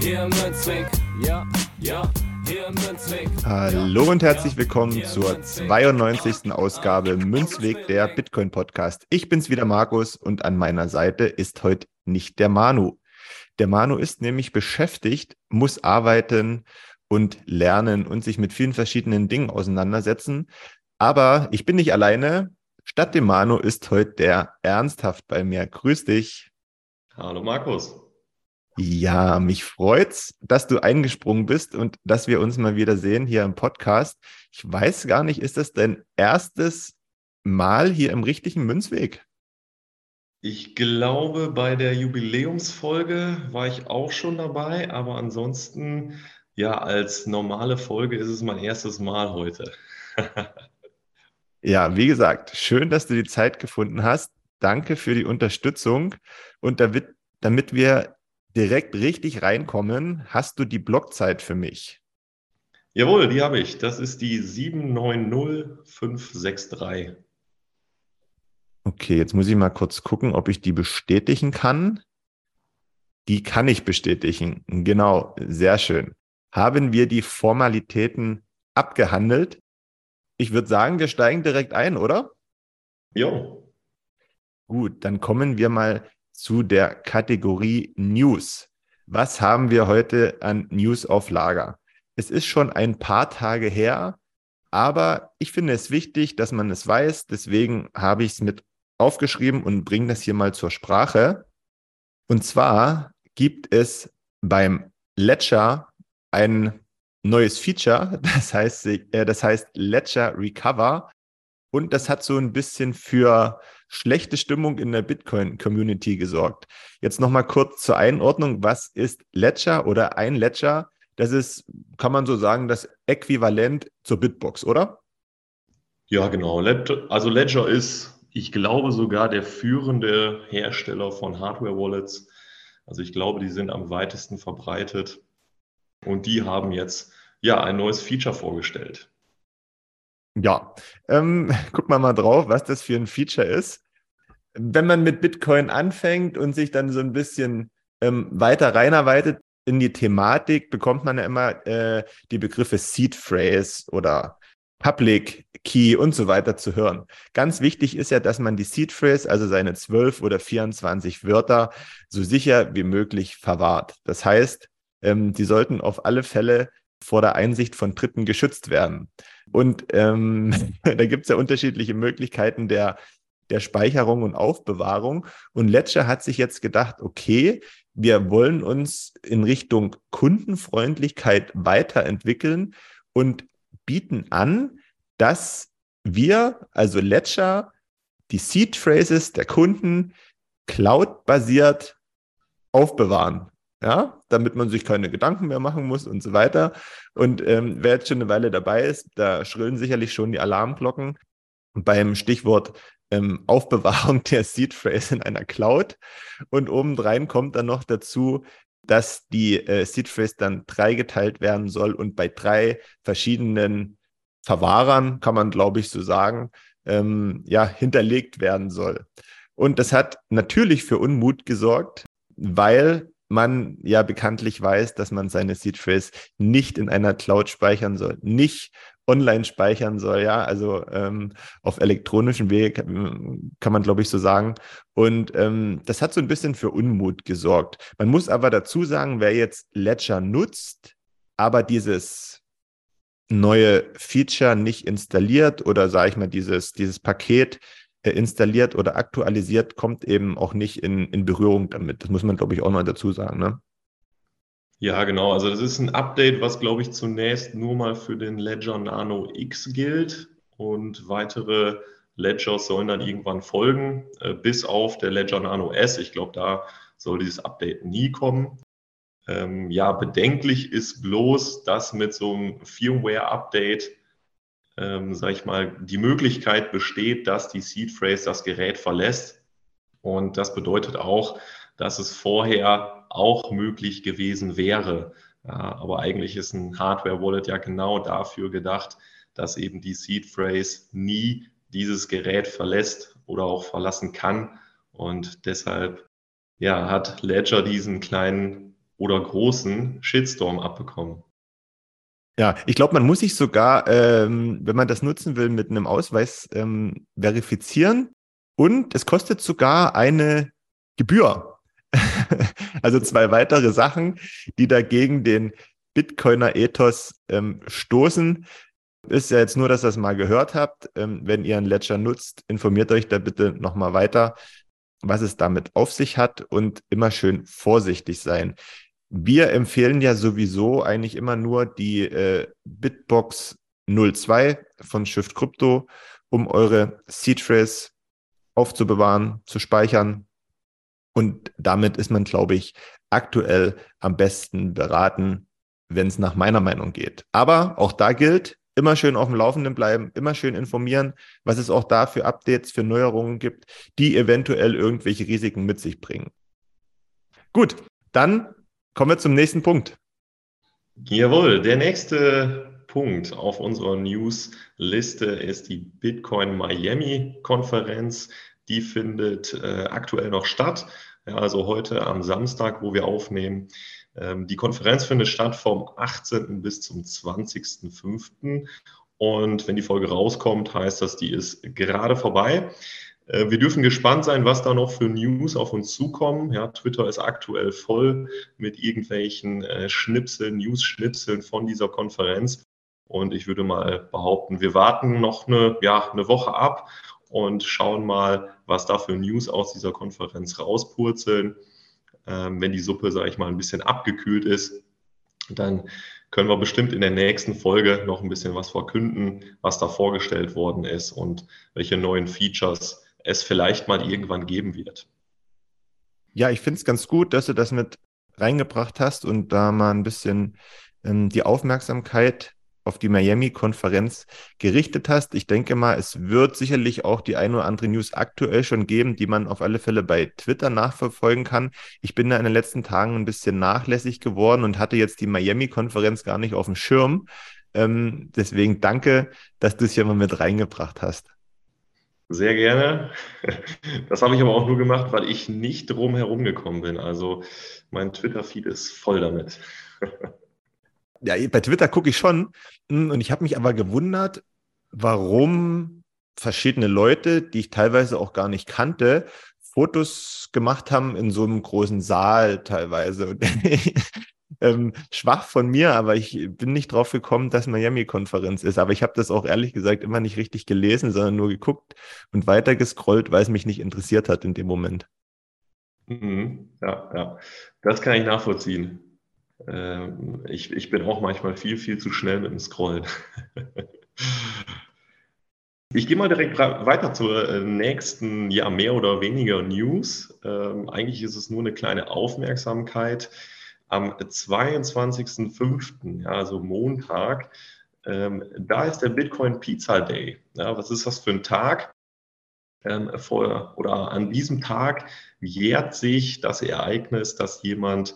Hier im Münzweg, ja, ja. Hier im Münzweg. Hallo und herzlich willkommen zur 92. Ausgabe Münzweg, der Bitcoin Podcast. Ich bin's wieder Markus und an meiner Seite ist heute nicht der Manu. Der Manu ist nämlich beschäftigt, muss arbeiten und lernen und sich mit vielen verschiedenen Dingen auseinandersetzen. Aber ich bin nicht alleine. Statt dem Manu ist heute der Ernsthaft bei mir. Grüß dich. Hallo Markus. Ja, mich freut's, dass du eingesprungen bist und dass wir uns mal wieder sehen hier im Podcast. Ich weiß gar nicht, ist das dein erstes Mal hier im richtigen Münzweg? Ich glaube, bei der Jubiläumsfolge war ich auch schon dabei, aber ansonsten, ja, als normale Folge ist es mein erstes Mal heute. ja, wie gesagt, schön, dass du die Zeit gefunden hast. Danke für die Unterstützung. Und damit, damit wir direkt richtig reinkommen, hast du die Blockzeit für mich. Jawohl, die habe ich. Das ist die 790563. Okay, jetzt muss ich mal kurz gucken, ob ich die bestätigen kann. Die kann ich bestätigen. Genau, sehr schön. Haben wir die Formalitäten abgehandelt? Ich würde sagen, wir steigen direkt ein, oder? Jo. Gut, dann kommen wir mal zu der Kategorie News. Was haben wir heute an News auf Lager? Es ist schon ein paar Tage her, aber ich finde es wichtig, dass man es weiß. Deswegen habe ich es mit aufgeschrieben und bringe das hier mal zur Sprache. Und zwar gibt es beim Ledger ein neues Feature, das heißt, äh, das heißt Ledger Recover. Und das hat so ein bisschen für schlechte Stimmung in der Bitcoin-Community gesorgt. Jetzt nochmal kurz zur Einordnung. Was ist Ledger oder ein Ledger? Das ist, kann man so sagen, das Äquivalent zur Bitbox, oder? Ja, genau. Also Ledger ist ich glaube sogar der führende Hersteller von Hardware-Wallets. Also ich glaube, die sind am weitesten verbreitet. Und die haben jetzt ja ein neues Feature vorgestellt. Ja, ähm, guck mal mal drauf, was das für ein Feature ist. Wenn man mit Bitcoin anfängt und sich dann so ein bisschen ähm, weiter reinarbeitet in die Thematik, bekommt man ja immer äh, die Begriffe Seed Phrase oder Public Key und so weiter zu hören. Ganz wichtig ist ja, dass man die Seed Phrase, also seine 12 oder 24 Wörter, so sicher wie möglich verwahrt. Das heißt, ähm, die sollten auf alle Fälle vor der Einsicht von Dritten geschützt werden. Und ähm, da gibt es ja unterschiedliche Möglichkeiten der, der Speicherung und Aufbewahrung. Und Ledger hat sich jetzt gedacht, okay, wir wollen uns in Richtung Kundenfreundlichkeit weiterentwickeln und bieten an, dass wir, also Ledger, die Seed Phrases der Kunden cloud-basiert aufbewahren. Ja, damit man sich keine Gedanken mehr machen muss und so weiter. Und ähm, wer jetzt schon eine Weile dabei ist, da schrillen sicherlich schon die Alarmglocken beim Stichwort ähm, Aufbewahrung der Seed Phrase in einer Cloud. Und obendrein kommt dann noch dazu, dass die äh, Seed Phrase dann dreigeteilt werden soll und bei drei verschiedenen Verwahrern, kann man glaube ich so sagen, ähm, ja, hinterlegt werden soll. Und das hat natürlich für Unmut gesorgt, weil man ja bekanntlich weiß, dass man seine Seed Phrase nicht in einer Cloud speichern soll, nicht online speichern soll, ja, also ähm, auf elektronischen Wege kann, kann man, glaube ich, so sagen. Und ähm, das hat so ein bisschen für Unmut gesorgt. Man muss aber dazu sagen, wer jetzt Ledger nutzt, aber dieses neue Feature nicht installiert oder sage ich mal, dieses, dieses Paket äh, installiert oder aktualisiert, kommt eben auch nicht in, in Berührung damit. Das muss man, glaube ich, auch noch dazu sagen. Ne? Ja, genau. Also das ist ein Update, was, glaube ich, zunächst nur mal für den Ledger Nano X gilt und weitere Ledgers sollen dann irgendwann folgen, äh, bis auf der Ledger Nano S. Ich glaube, da soll dieses Update nie kommen. Ähm, ja, bedenklich ist bloß, dass mit so einem Firmware-Update, ähm, sag ich mal, die Möglichkeit besteht, dass die Seed Phrase das Gerät verlässt. Und das bedeutet auch, dass es vorher auch möglich gewesen wäre. Ja, aber eigentlich ist ein Hardware-Wallet ja genau dafür gedacht, dass eben die Seed Phrase nie dieses Gerät verlässt oder auch verlassen kann. Und deshalb ja, hat Ledger diesen kleinen oder großen Shitstorm abbekommen. Ja, ich glaube, man muss sich sogar, ähm, wenn man das nutzen will, mit einem Ausweis ähm, verifizieren. Und es kostet sogar eine Gebühr. also zwei weitere Sachen, die dagegen den Bitcoiner Ethos ähm, stoßen. Ist ja jetzt nur, dass ihr das mal gehört habt. Ähm, wenn ihr einen Ledger nutzt, informiert euch da bitte nochmal weiter, was es damit auf sich hat und immer schön vorsichtig sein. Wir empfehlen ja sowieso eigentlich immer nur die äh, Bitbox 02 von Shift Crypto, um eure Seed Phrase aufzubewahren, zu speichern. Und damit ist man, glaube ich, aktuell am besten beraten, wenn es nach meiner Meinung geht. Aber auch da gilt, immer schön auf dem Laufenden bleiben, immer schön informieren, was es auch da für Updates, für Neuerungen gibt, die eventuell irgendwelche Risiken mit sich bringen. Gut, dann kommen wir zum nächsten Punkt. Jawohl, der nächste Punkt auf unserer News-Liste ist die Bitcoin Miami Konferenz. Die findet äh, aktuell noch statt. Ja, also heute am Samstag, wo wir aufnehmen. Ähm, die Konferenz findet statt vom 18. bis zum 20.05. Und wenn die Folge rauskommt, heißt das, die ist gerade vorbei. Äh, wir dürfen gespannt sein, was da noch für News auf uns zukommen. Ja, Twitter ist aktuell voll mit irgendwelchen äh, Schnipseln, News-Schnipseln von dieser Konferenz. Und ich würde mal behaupten, wir warten noch eine, ja, eine Woche ab und schauen mal, was da für News aus dieser Konferenz rauspurzeln. Ähm, wenn die Suppe, sage ich mal, ein bisschen abgekühlt ist, dann können wir bestimmt in der nächsten Folge noch ein bisschen was verkünden, was da vorgestellt worden ist und welche neuen Features es vielleicht mal irgendwann geben wird. Ja, ich finde es ganz gut, dass du das mit reingebracht hast und da mal ein bisschen ähm, die Aufmerksamkeit auf die Miami-Konferenz gerichtet hast. Ich denke mal, es wird sicherlich auch die ein oder andere News aktuell schon geben, die man auf alle Fälle bei Twitter nachverfolgen kann. Ich bin da in den letzten Tagen ein bisschen nachlässig geworden und hatte jetzt die Miami-Konferenz gar nicht auf dem Schirm. Ähm, deswegen danke, dass du es hier mal mit reingebracht hast. Sehr gerne. Das habe ich aber auch nur gemacht, weil ich nicht drum herum gekommen bin. Also mein Twitter-Feed ist voll damit. ja, bei Twitter gucke ich schon. Hm, und ich habe mich aber gewundert, warum verschiedene Leute, die ich teilweise auch gar nicht kannte, Fotos gemacht haben in so einem großen Saal teilweise. ähm, schwach von mir, aber ich bin nicht drauf gekommen, dass Miami-Konferenz ist. Aber ich habe das auch ehrlich gesagt immer nicht richtig gelesen, sondern nur geguckt und weitergescrollt, weil es mich nicht interessiert hat in dem Moment. Mhm. Ja, ja, das kann ich nachvollziehen. Ähm, ich, ich bin auch manchmal viel, viel zu schnell mit dem Scrollen. Ich gehe mal direkt weiter zur äh, nächsten, ja, mehr oder weniger News. Ähm, eigentlich ist es nur eine kleine Aufmerksamkeit. Am 22.05., ja, also Montag, ähm, da ist der Bitcoin Pizza Day. Ja, was ist das für ein Tag? Ähm, vor, oder an diesem Tag jährt sich das Ereignis, dass jemand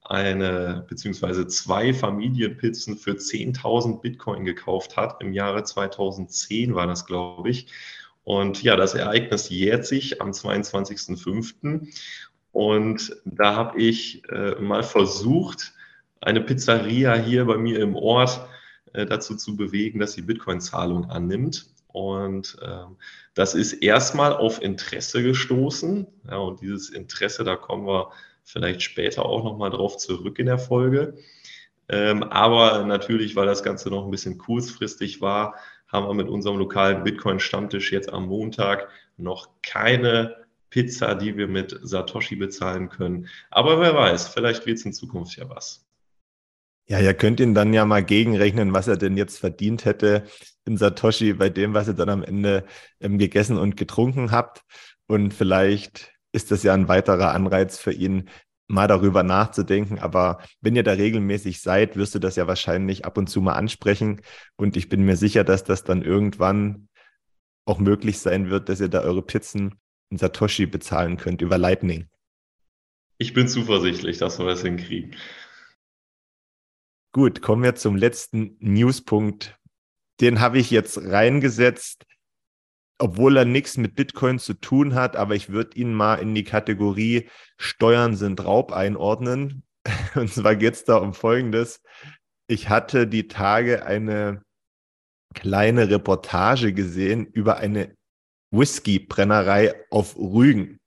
eine beziehungsweise zwei Familienpizzen für 10.000 Bitcoin gekauft hat. Im Jahre 2010 war das, glaube ich. Und ja, das Ereignis jährt sich am 22.05. Und da habe ich äh, mal versucht, eine Pizzeria hier bei mir im Ort äh, dazu zu bewegen, dass sie Bitcoin-Zahlung annimmt. Und ähm, das ist erstmal auf Interesse gestoßen. Ja, und dieses Interesse, da kommen wir vielleicht später auch nochmal drauf zurück in der Folge. Ähm, aber natürlich, weil das Ganze noch ein bisschen kurzfristig war, haben wir mit unserem lokalen Bitcoin-Stammtisch jetzt am Montag noch keine Pizza, die wir mit Satoshi bezahlen können. Aber wer weiß, vielleicht wird es in Zukunft ja was. Ja, ihr könnt ihn dann ja mal gegenrechnen, was er denn jetzt verdient hätte in Satoshi bei dem, was ihr dann am Ende ähm, gegessen und getrunken habt. Und vielleicht ist das ja ein weiterer Anreiz für ihn, mal darüber nachzudenken. Aber wenn ihr da regelmäßig seid, wirst du das ja wahrscheinlich ab und zu mal ansprechen. Und ich bin mir sicher, dass das dann irgendwann auch möglich sein wird, dass ihr da eure Pizzen in Satoshi bezahlen könnt über Lightning. Ich bin zuversichtlich, dass wir das hinkriegen. Gut, kommen wir zum letzten Newspunkt. Den habe ich jetzt reingesetzt, obwohl er nichts mit Bitcoin zu tun hat, aber ich würde ihn mal in die Kategorie Steuern sind Raub einordnen. Und zwar geht es da um Folgendes. Ich hatte die Tage eine kleine Reportage gesehen über eine Whisky-Brennerei auf Rügen.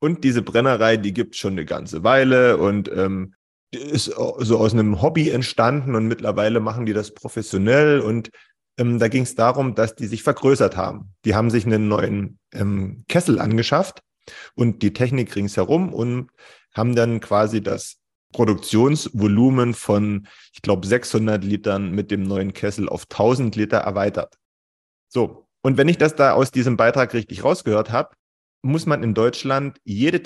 Und diese Brennerei, die gibt schon eine ganze Weile und ähm, ist so aus einem Hobby entstanden und mittlerweile machen die das professionell und ähm, da ging es darum, dass die sich vergrößert haben. Die haben sich einen neuen ähm, Kessel angeschafft und die Technik ringsherum und haben dann quasi das Produktionsvolumen von, ich glaube, 600 Litern mit dem neuen Kessel auf 1000 Liter erweitert. So, und wenn ich das da aus diesem Beitrag richtig rausgehört habe, muss man in Deutschland jede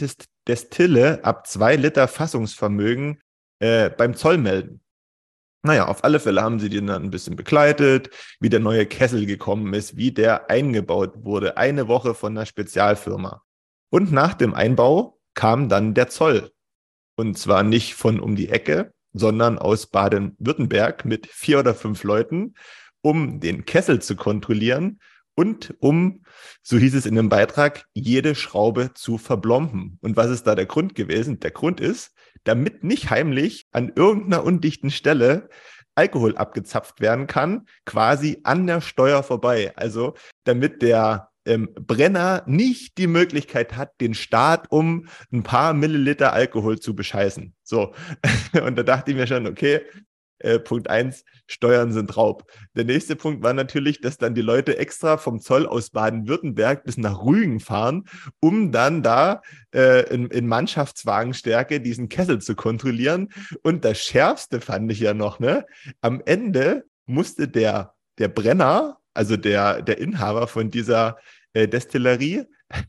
Destille ab zwei Liter Fassungsvermögen äh, beim Zoll melden. Naja, auf alle Fälle haben sie den dann ein bisschen begleitet, wie der neue Kessel gekommen ist, wie der eingebaut wurde, eine Woche von einer Spezialfirma. Und nach dem Einbau kam dann der Zoll. Und zwar nicht von um die Ecke, sondern aus Baden-Württemberg mit vier oder fünf Leuten, um den Kessel zu kontrollieren und um, so hieß es in dem Beitrag, jede Schraube zu verblomben. Und was ist da der Grund gewesen? Der Grund ist, damit nicht heimlich an irgendeiner undichten Stelle Alkohol abgezapft werden kann, quasi an der Steuer vorbei. Also damit der ähm, Brenner nicht die Möglichkeit hat, den Staat um ein paar Milliliter Alkohol zu bescheißen. So. Und da dachte ich mir schon, okay, äh, Punkt eins, Steuern sind Raub. Der nächste Punkt war natürlich, dass dann die Leute extra vom Zoll aus Baden-Württemberg bis nach Rügen fahren, um dann da äh, in, in Mannschaftswagenstärke diesen Kessel zu kontrollieren. Und das Schärfste fand ich ja noch, ne? Am Ende musste der, der Brenner, also der, der Inhaber von dieser äh, Destillerie,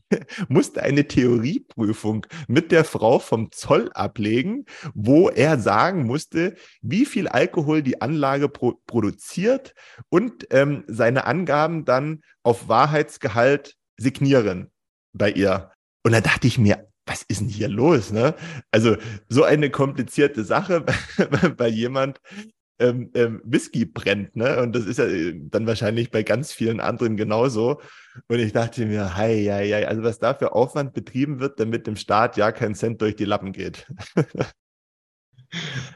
musste eine Theorieprüfung mit der Frau vom Zoll ablegen, wo er sagen musste, wie viel Alkohol die Anlage pro produziert und ähm, seine Angaben dann auf Wahrheitsgehalt signieren bei ihr. Und da dachte ich mir, was ist denn hier los? Ne? Also so eine komplizierte Sache bei jemand, ähm, ähm, Whisky brennt, ne? Und das ist ja äh, dann wahrscheinlich bei ganz vielen anderen genauso. Und ich dachte mir, hei, hei, hei, also was da für Aufwand betrieben wird, damit dem Staat ja kein Cent durch die Lappen geht.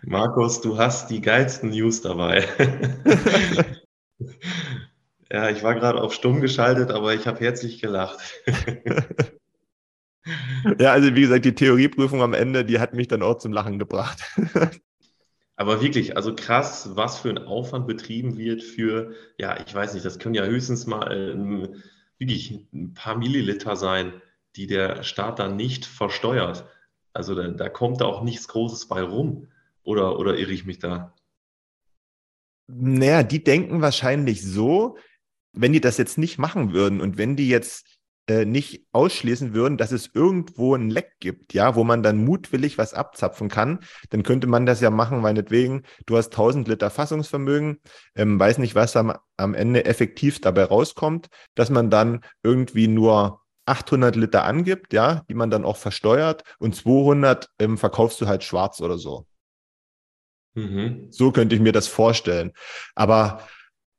Markus, du hast die geilsten News dabei. ja, ich war gerade auf stumm geschaltet, aber ich habe herzlich gelacht. ja, also wie gesagt, die Theorieprüfung am Ende, die hat mich dann auch zum Lachen gebracht. Aber wirklich, also krass, was für ein Aufwand betrieben wird für, ja, ich weiß nicht, das können ja höchstens mal ähm, wirklich ein paar Milliliter sein, die der Staat dann nicht versteuert. Also da, da kommt da auch nichts Großes bei rum. Oder, oder irre ich mich da? Naja, die denken wahrscheinlich so, wenn die das jetzt nicht machen würden und wenn die jetzt äh, nicht ausschließen würden, dass es irgendwo ein Leck gibt, ja, wo man dann mutwillig was abzapfen kann, dann könnte man das ja machen, meinetwegen, du hast 1000 Liter Fassungsvermögen, ähm, weiß nicht, was am, am Ende effektiv dabei rauskommt, dass man dann irgendwie nur 800 Liter angibt, ja, die man dann auch versteuert und 200 ähm, verkaufst du halt schwarz oder so. Mhm. So könnte ich mir das vorstellen. Aber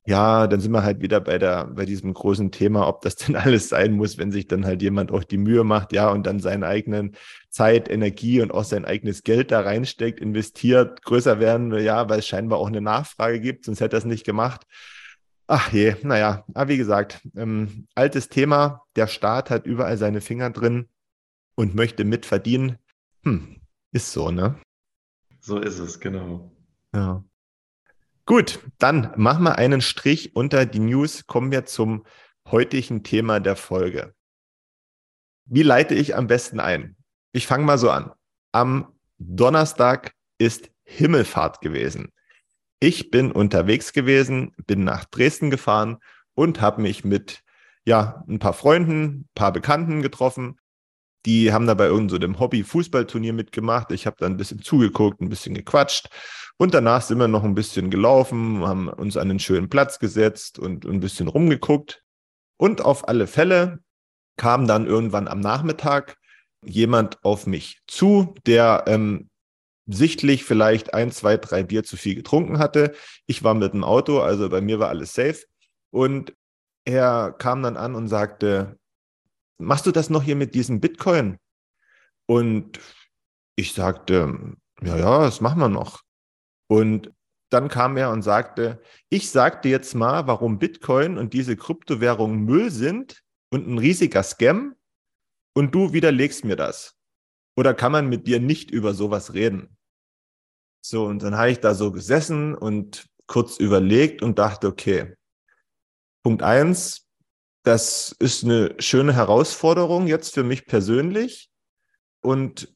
ja, dann sind wir halt wieder bei der, bei diesem großen Thema, ob das denn alles sein muss, wenn sich dann halt jemand auch die Mühe macht, ja, und dann seine eigenen Zeit, Energie und auch sein eigenes Geld da reinsteckt, investiert, größer werden, ja, weil es scheinbar auch eine Nachfrage gibt, sonst hätte er es nicht gemacht. Ach je, naja, aber wie gesagt, ähm, altes Thema, der Staat hat überall seine Finger drin und möchte mitverdienen. Hm, ist so, ne? So ist es, genau. Ja. Gut, dann machen wir einen Strich unter die News, kommen wir zum heutigen Thema der Folge. Wie leite ich am besten ein? Ich fange mal so an. Am Donnerstag ist Himmelfahrt gewesen. Ich bin unterwegs gewesen, bin nach Dresden gefahren und habe mich mit ja, ein paar Freunden, ein paar Bekannten getroffen Die haben da bei irgendeinem so Hobby-Fußballturnier mitgemacht. Ich habe da ein bisschen zugeguckt, ein bisschen gequatscht. Und danach sind wir noch ein bisschen gelaufen, haben uns an einen schönen Platz gesetzt und ein bisschen rumgeguckt. Und auf alle Fälle kam dann irgendwann am Nachmittag jemand auf mich zu, der ähm, sichtlich vielleicht ein, zwei, drei Bier zu viel getrunken hatte. Ich war mit dem Auto, also bei mir war alles safe. Und er kam dann an und sagte, machst du das noch hier mit diesem Bitcoin? Und ich sagte, ja, ja, das machen wir noch. Und dann kam er und sagte, ich sag dir jetzt mal, warum Bitcoin und diese Kryptowährungen Müll sind und ein riesiger Scam und du widerlegst mir das. Oder kann man mit dir nicht über sowas reden? So, und dann habe ich da so gesessen und kurz überlegt und dachte, okay, Punkt eins, das ist eine schöne Herausforderung jetzt für mich persönlich. Und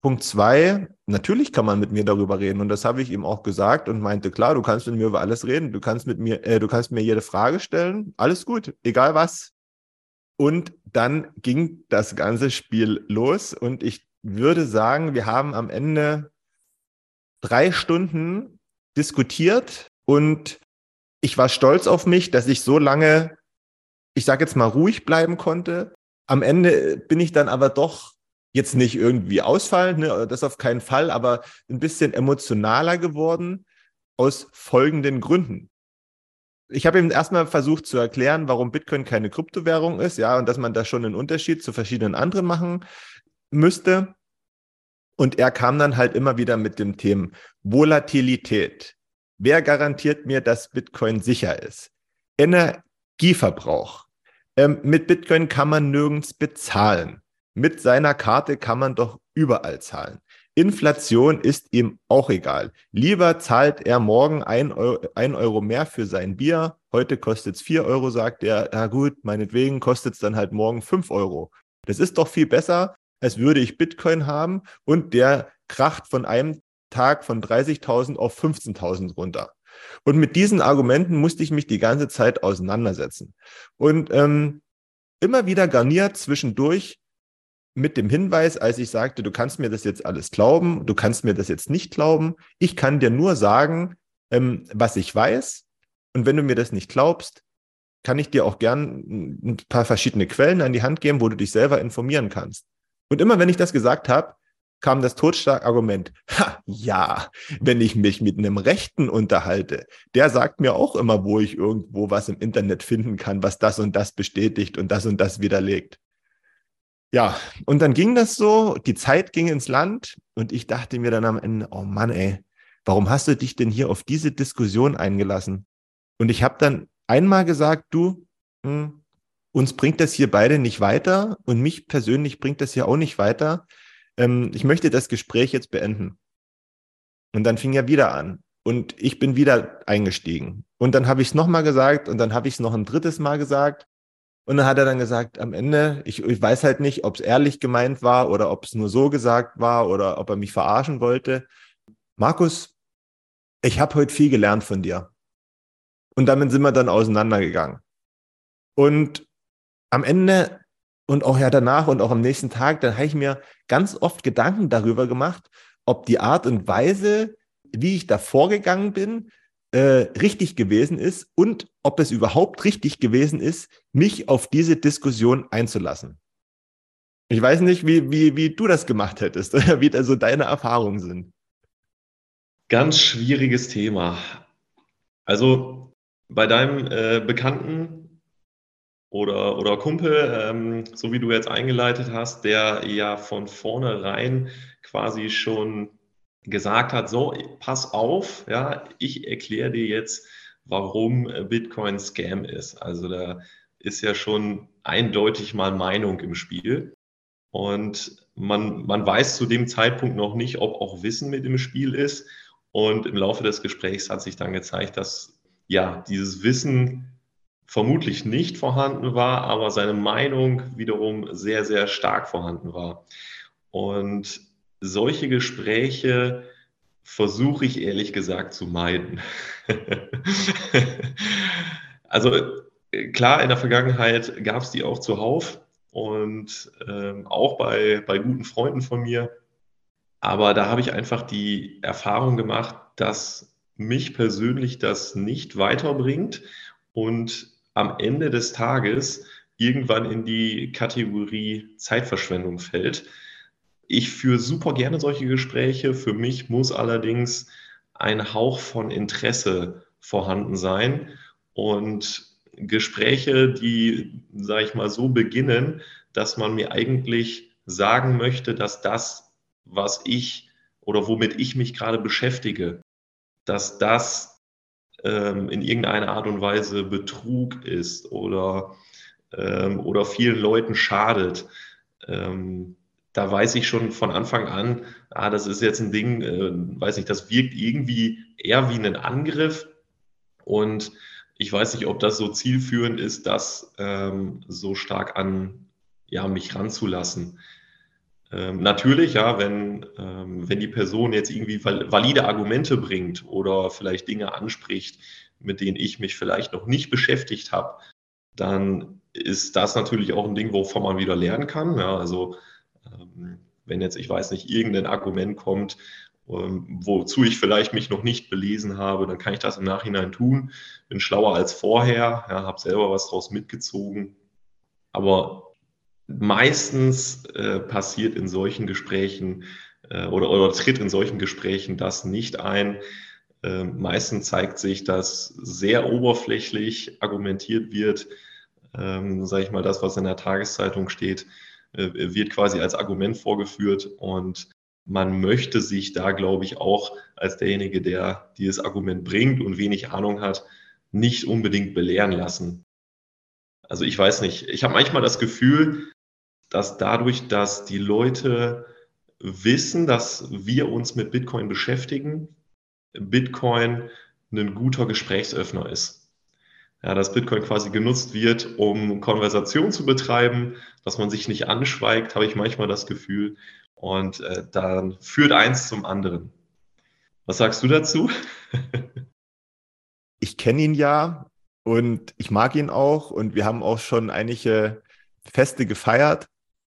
Punkt zwei, natürlich kann man mit mir darüber reden. Und das habe ich ihm auch gesagt und meinte, klar, du kannst mit mir über alles reden. Du kannst mit mir, äh, du kannst mir jede Frage stellen. Alles gut, egal was. Und dann ging das ganze Spiel los. Und ich würde sagen, wir haben am Ende drei Stunden diskutiert und ich war stolz auf mich, dass ich so lange, ich sage jetzt mal, ruhig bleiben konnte. Am Ende bin ich dann aber doch jetzt nicht irgendwie ausfallend, ne, das auf keinen Fall, aber ein bisschen emotionaler geworden aus folgenden Gründen. Ich habe ihm erstmal versucht zu erklären, warum Bitcoin keine Kryptowährung ist, ja, und dass man da schon einen Unterschied zu verschiedenen anderen machen müsste. Und er kam dann halt immer wieder mit dem Thema Volatilität. Wer garantiert mir, dass Bitcoin sicher ist? Energieverbrauch. Ähm, mit Bitcoin kann man nirgends bezahlen. Mit seiner Karte kann man doch überall zahlen. Inflation ist ihm auch egal. Lieber zahlt er morgen ein Euro, ein Euro mehr für sein Bier. Heute kostet es vier Euro, sagt er. Na gut, meinetwegen kostet es dann halt morgen fünf Euro. Das ist doch viel besser, als würde ich Bitcoin haben und der kracht von einem Tag von 30.000 auf 15.000 runter. Und mit diesen Argumenten musste ich mich die ganze Zeit auseinandersetzen. Und ähm, immer wieder garniert zwischendurch mit dem Hinweis, als ich sagte, du kannst mir das jetzt alles glauben, du kannst mir das jetzt nicht glauben. Ich kann dir nur sagen, ähm, was ich weiß. Und wenn du mir das nicht glaubst, kann ich dir auch gern ein paar verschiedene Quellen an die Hand geben, wo du dich selber informieren kannst. Und immer wenn ich das gesagt habe, kam das Totschlagargument. Ha, ja, wenn ich mich mit einem Rechten unterhalte, der sagt mir auch immer, wo ich irgendwo was im Internet finden kann, was das und das bestätigt und das und das widerlegt. Ja, und dann ging das so, die Zeit ging ins Land und ich dachte mir dann am Ende, oh Mann, ey, warum hast du dich denn hier auf diese Diskussion eingelassen? Und ich habe dann einmal gesagt, du, hm, uns bringt das hier beide nicht weiter und mich persönlich bringt das hier auch nicht weiter. Ähm, ich möchte das Gespräch jetzt beenden. Und dann fing er wieder an und ich bin wieder eingestiegen. Und dann habe ich es nochmal gesagt und dann habe ich es noch ein drittes Mal gesagt. Und dann hat er dann gesagt, am Ende, ich, ich weiß halt nicht, ob es ehrlich gemeint war oder ob es nur so gesagt war oder ob er mich verarschen wollte. Markus, ich habe heute viel gelernt von dir. Und damit sind wir dann auseinandergegangen. Und am Ende und auch ja danach und auch am nächsten Tag, dann habe ich mir ganz oft Gedanken darüber gemacht, ob die Art und Weise, wie ich da vorgegangen bin, äh, richtig gewesen ist und ob es überhaupt richtig gewesen ist, mich auf diese Diskussion einzulassen. Ich weiß nicht, wie, wie, wie du das gemacht hättest oder wie da so deine Erfahrungen sind. Ganz schwieriges Thema. Also bei deinem äh, Bekannten oder, oder Kumpel, ähm, so wie du jetzt eingeleitet hast, der ja von vornherein quasi schon gesagt hat, so, pass auf, ja, ich erkläre dir jetzt, warum Bitcoin Scam ist. Also da ist ja schon eindeutig mal Meinung im Spiel. Und man, man weiß zu dem Zeitpunkt noch nicht, ob auch Wissen mit im Spiel ist. Und im Laufe des Gesprächs hat sich dann gezeigt, dass ja dieses Wissen vermutlich nicht vorhanden war, aber seine Meinung wiederum sehr, sehr stark vorhanden war. Und solche Gespräche versuche ich ehrlich gesagt zu meiden. also klar, in der Vergangenheit gab es die auch zuhauf und ähm, auch bei, bei guten Freunden von mir. Aber da habe ich einfach die Erfahrung gemacht, dass mich persönlich das nicht weiterbringt und am Ende des Tages irgendwann in die Kategorie Zeitverschwendung fällt. Ich führe super gerne solche Gespräche. Für mich muss allerdings ein Hauch von Interesse vorhanden sein und Gespräche, die, sage ich mal, so beginnen, dass man mir eigentlich sagen möchte, dass das, was ich oder womit ich mich gerade beschäftige, dass das ähm, in irgendeiner Art und Weise Betrug ist oder, ähm, oder vielen Leuten schadet. Ähm, da weiß ich schon von Anfang an, ah, das ist jetzt ein Ding, äh, weiß nicht, das wirkt irgendwie eher wie ein Angriff. Und ich weiß nicht, ob das so zielführend ist, das ähm, so stark an ja, mich ranzulassen. Ähm, natürlich, ja, wenn, ähm, wenn die Person jetzt irgendwie valide Argumente bringt oder vielleicht Dinge anspricht, mit denen ich mich vielleicht noch nicht beschäftigt habe, dann ist das natürlich auch ein Ding, wovon man wieder lernen kann. Ja, also ähm, wenn jetzt, ich weiß nicht, irgendein Argument kommt, ähm, wozu ich vielleicht mich noch nicht belesen habe, dann kann ich das im Nachhinein tun. Bin schlauer als vorher, ja, habe selber was draus mitgezogen. Aber meistens äh, passiert in solchen Gesprächen äh, oder, oder tritt in solchen Gesprächen das nicht ein. Äh, meistens zeigt sich, dass sehr oberflächlich argumentiert wird, ähm, sage ich mal, das, was in der Tageszeitung steht, äh, wird quasi als Argument vorgeführt und man möchte sich da, glaube ich, auch als derjenige, der dieses Argument bringt und wenig Ahnung hat, nicht unbedingt belehren lassen. Also ich weiß nicht, ich habe manchmal das Gefühl, dass dadurch, dass die Leute wissen, dass wir uns mit Bitcoin beschäftigen, Bitcoin ein guter Gesprächsöffner ist ja, dass Bitcoin quasi genutzt wird, um Konversation zu betreiben, dass man sich nicht anschweigt, habe ich manchmal das Gefühl. Und äh, dann führt eins zum anderen. Was sagst du dazu? ich kenne ihn ja und ich mag ihn auch und wir haben auch schon einige Feste gefeiert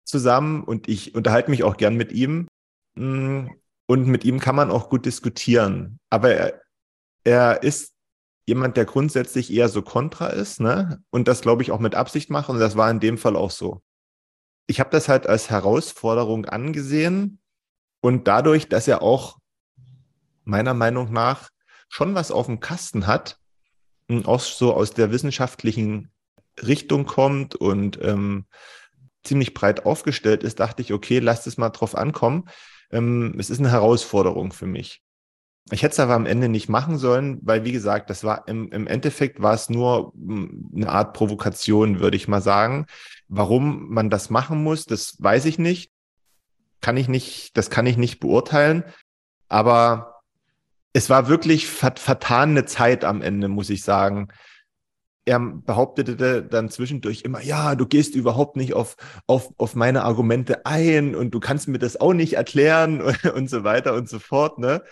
zusammen und ich unterhalte mich auch gern mit ihm. Mm, und mit ihm kann man auch gut diskutieren. Aber er, er ist jemand, der grundsätzlich eher so kontra ist, ne? Und das, glaube ich, auch mit Absicht macht. Und das war in dem Fall auch so. Ich habe das halt als Herausforderung angesehen. Und dadurch, dass er auch meiner Meinung nach schon was auf dem Kasten hat, auch so aus der wissenschaftlichen Richtung kommt und ähm, ziemlich breit aufgestellt ist, dachte ich, okay, lass es mal drauf ankommen. Ähm, es ist eine Herausforderung für mich. Ich hätte es aber am Ende nicht machen sollen, weil, wie gesagt, das war im, im Endeffekt war es nur hm, eine Art Provokation, würde ich mal sagen. Warum man das machen muss, das weiß ich nicht. Kann ich nicht, das kann ich nicht beurteilen. Aber es war wirklich vertane Zeit am Ende, muss ich sagen. Er behauptete dann zwischendurch immer, ja, du gehst überhaupt nicht auf, auf, auf meine Argumente ein und du kannst mir das auch nicht erklären und, und so weiter und so fort. Ne?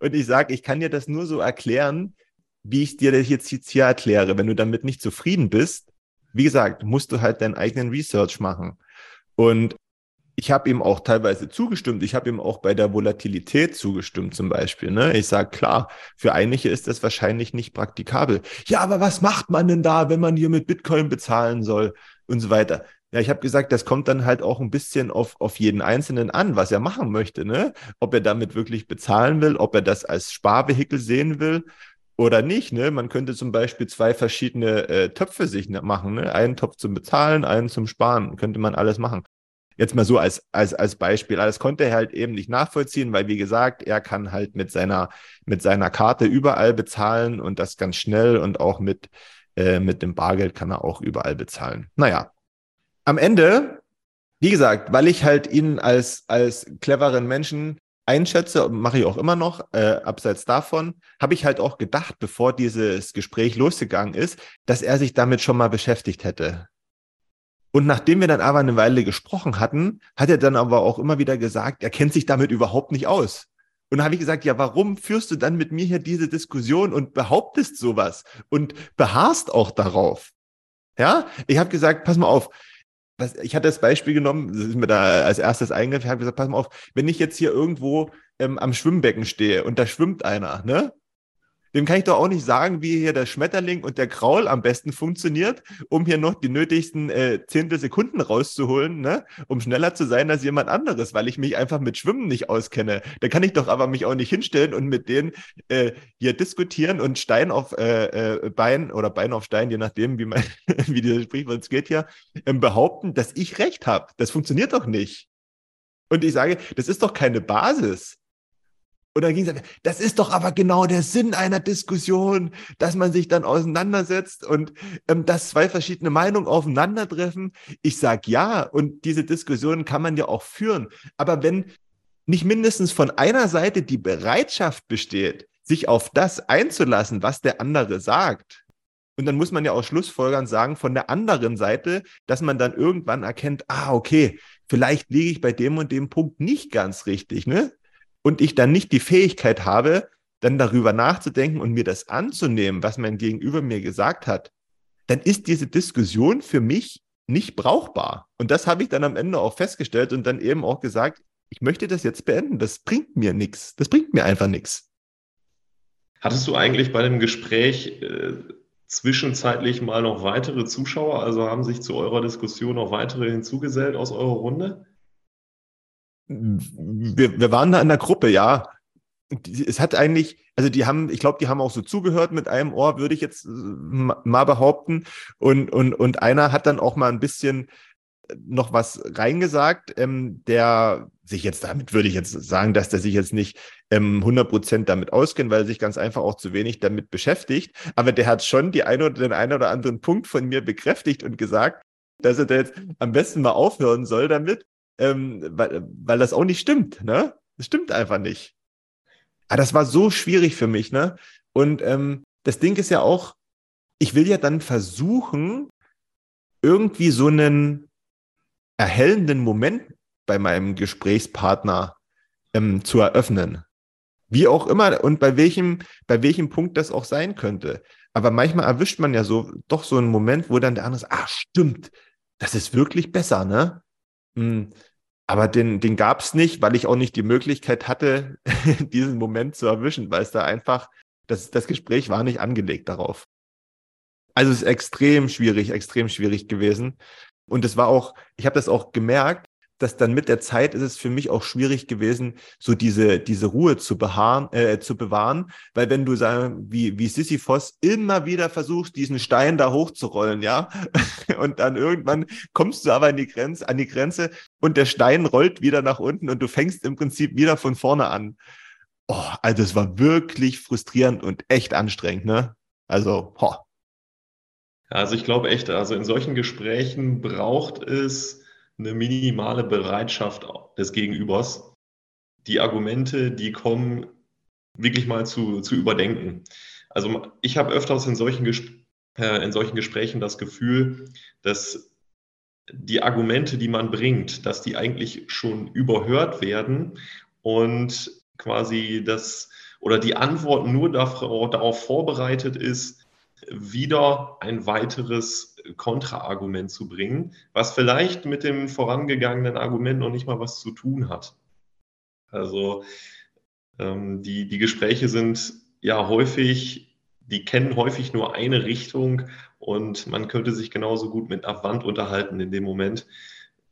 Und ich sage, ich kann dir das nur so erklären, wie ich dir das jetzt hier erkläre. Wenn du damit nicht zufrieden bist, wie gesagt, musst du halt deinen eigenen Research machen. Und ich habe ihm auch teilweise zugestimmt. Ich habe ihm auch bei der Volatilität zugestimmt zum Beispiel. Ne? Ich sage, klar, für einige ist das wahrscheinlich nicht praktikabel. Ja, aber was macht man denn da, wenn man hier mit Bitcoin bezahlen soll und so weiter? Ja, ich habe gesagt, das kommt dann halt auch ein bisschen auf, auf jeden Einzelnen an, was er machen möchte, ne? Ob er damit wirklich bezahlen will, ob er das als Sparvehikel sehen will oder nicht, ne? Man könnte zum Beispiel zwei verschiedene äh, Töpfe sich machen, ne? Einen Topf zum Bezahlen, einen zum Sparen, könnte man alles machen. Jetzt mal so als, als, als Beispiel. Das konnte er halt eben nicht nachvollziehen, weil wie gesagt, er kann halt mit seiner, mit seiner Karte überall bezahlen und das ganz schnell und auch mit, äh, mit dem Bargeld kann er auch überall bezahlen. Naja, am Ende, wie gesagt, weil ich halt ihn als, als cleveren Menschen einschätze, mache ich auch immer noch, äh, abseits davon, habe ich halt auch gedacht, bevor dieses Gespräch losgegangen ist, dass er sich damit schon mal beschäftigt hätte. Und nachdem wir dann aber eine Weile gesprochen hatten, hat er dann aber auch immer wieder gesagt, er kennt sich damit überhaupt nicht aus. Und dann habe ich gesagt, ja, warum führst du dann mit mir hier diese Diskussion und behauptest sowas und beharrst auch darauf? Ja, ich habe gesagt, pass mal auf, was, ich hatte das Beispiel genommen, das ist mir da als erstes eingefallen, ich habe gesagt, pass mal auf, wenn ich jetzt hier irgendwo ähm, am Schwimmbecken stehe und da schwimmt einer, ne? Dem kann ich doch auch nicht sagen, wie hier der Schmetterling und der Kraul am besten funktioniert, um hier noch die nötigsten äh, Zehntelsekunden rauszuholen, ne? um schneller zu sein als jemand anderes, weil ich mich einfach mit Schwimmen nicht auskenne. Da kann ich doch aber mich auch nicht hinstellen und mit denen äh, hier diskutieren und Stein auf äh, äh, Bein oder Bein auf Stein, je nachdem, wie, man, wie dieses Sprichwort geht hier, ähm, behaupten, dass ich recht habe. Das funktioniert doch nicht. Und ich sage, das ist doch keine Basis. Und dann ging es, das ist doch aber genau der Sinn einer Diskussion, dass man sich dann auseinandersetzt und ähm, dass zwei verschiedene Meinungen aufeinandertreffen. Ich sag ja, und diese Diskussion kann man ja auch führen. Aber wenn nicht mindestens von einer Seite die Bereitschaft besteht, sich auf das einzulassen, was der andere sagt, und dann muss man ja auch Schlussfolgern sagen von der anderen Seite, dass man dann irgendwann erkennt, ah, okay, vielleicht liege ich bei dem und dem Punkt nicht ganz richtig, ne? Und ich dann nicht die Fähigkeit habe, dann darüber nachzudenken und mir das anzunehmen, was mein Gegenüber mir gesagt hat, dann ist diese Diskussion für mich nicht brauchbar. Und das habe ich dann am Ende auch festgestellt und dann eben auch gesagt, ich möchte das jetzt beenden. Das bringt mir nichts. Das bringt mir einfach nichts. Hattest du eigentlich bei dem Gespräch äh, zwischenzeitlich mal noch weitere Zuschauer? Also haben sich zu eurer Diskussion noch weitere hinzugesellt aus eurer Runde? Wir, wir waren da in der Gruppe, ja. Es hat eigentlich, also die haben, ich glaube, die haben auch so zugehört mit einem Ohr, würde ich jetzt äh, mal behaupten. Und, und, und einer hat dann auch mal ein bisschen noch was reingesagt, ähm, der sich jetzt damit, würde ich jetzt sagen, dass der sich jetzt nicht ähm, 100% damit auskennt, weil er sich ganz einfach auch zu wenig damit beschäftigt. Aber der hat schon die eine oder den einen oder anderen Punkt von mir bekräftigt und gesagt, dass er da jetzt am besten mal aufhören soll damit, ähm, weil, weil das auch nicht stimmt, ne? Das stimmt einfach nicht. Aber ah, das war so schwierig für mich, ne? Und ähm, das Ding ist ja auch, ich will ja dann versuchen, irgendwie so einen erhellenden Moment bei meinem Gesprächspartner ähm, zu eröffnen. Wie auch immer und bei welchem, bei welchem Punkt das auch sein könnte. Aber manchmal erwischt man ja so doch so einen Moment, wo dann der andere sagt, ah, stimmt, das ist wirklich besser, ne? Hm. Aber den, den gab es nicht, weil ich auch nicht die Möglichkeit hatte, diesen Moment zu erwischen, weil es da einfach, das, das Gespräch war nicht angelegt darauf. Also es ist extrem schwierig, extrem schwierig gewesen. Und es war auch, ich habe das auch gemerkt, dass dann mit der Zeit ist es für mich auch schwierig gewesen, so diese, diese Ruhe zu, beharren, äh, zu bewahren, weil wenn du sagen, wie, wie Sisyphos immer wieder versuchst, diesen Stein da hochzurollen, ja, und dann irgendwann kommst du aber an die Grenze, an die Grenze und der Stein rollt wieder nach unten und du fängst im Prinzip wieder von vorne an. Oh, also es war wirklich frustrierend und echt anstrengend, ne? Also, ho. Also ich glaube echt, also in solchen Gesprächen braucht es eine minimale Bereitschaft des Gegenübers, die Argumente, die kommen, wirklich mal zu, zu überdenken. Also ich habe öfters in solchen, äh, in solchen Gesprächen das Gefühl, dass die Argumente, die man bringt, dass die eigentlich schon überhört werden und quasi das oder die Antwort nur darauf, darauf vorbereitet ist, wieder ein weiteres Kontraargument zu bringen, was vielleicht mit dem vorangegangenen Argument noch nicht mal was zu tun hat. Also ähm, die, die Gespräche sind ja häufig, die kennen häufig nur eine Richtung und man könnte sich genauso gut mit einer Wand unterhalten in dem Moment.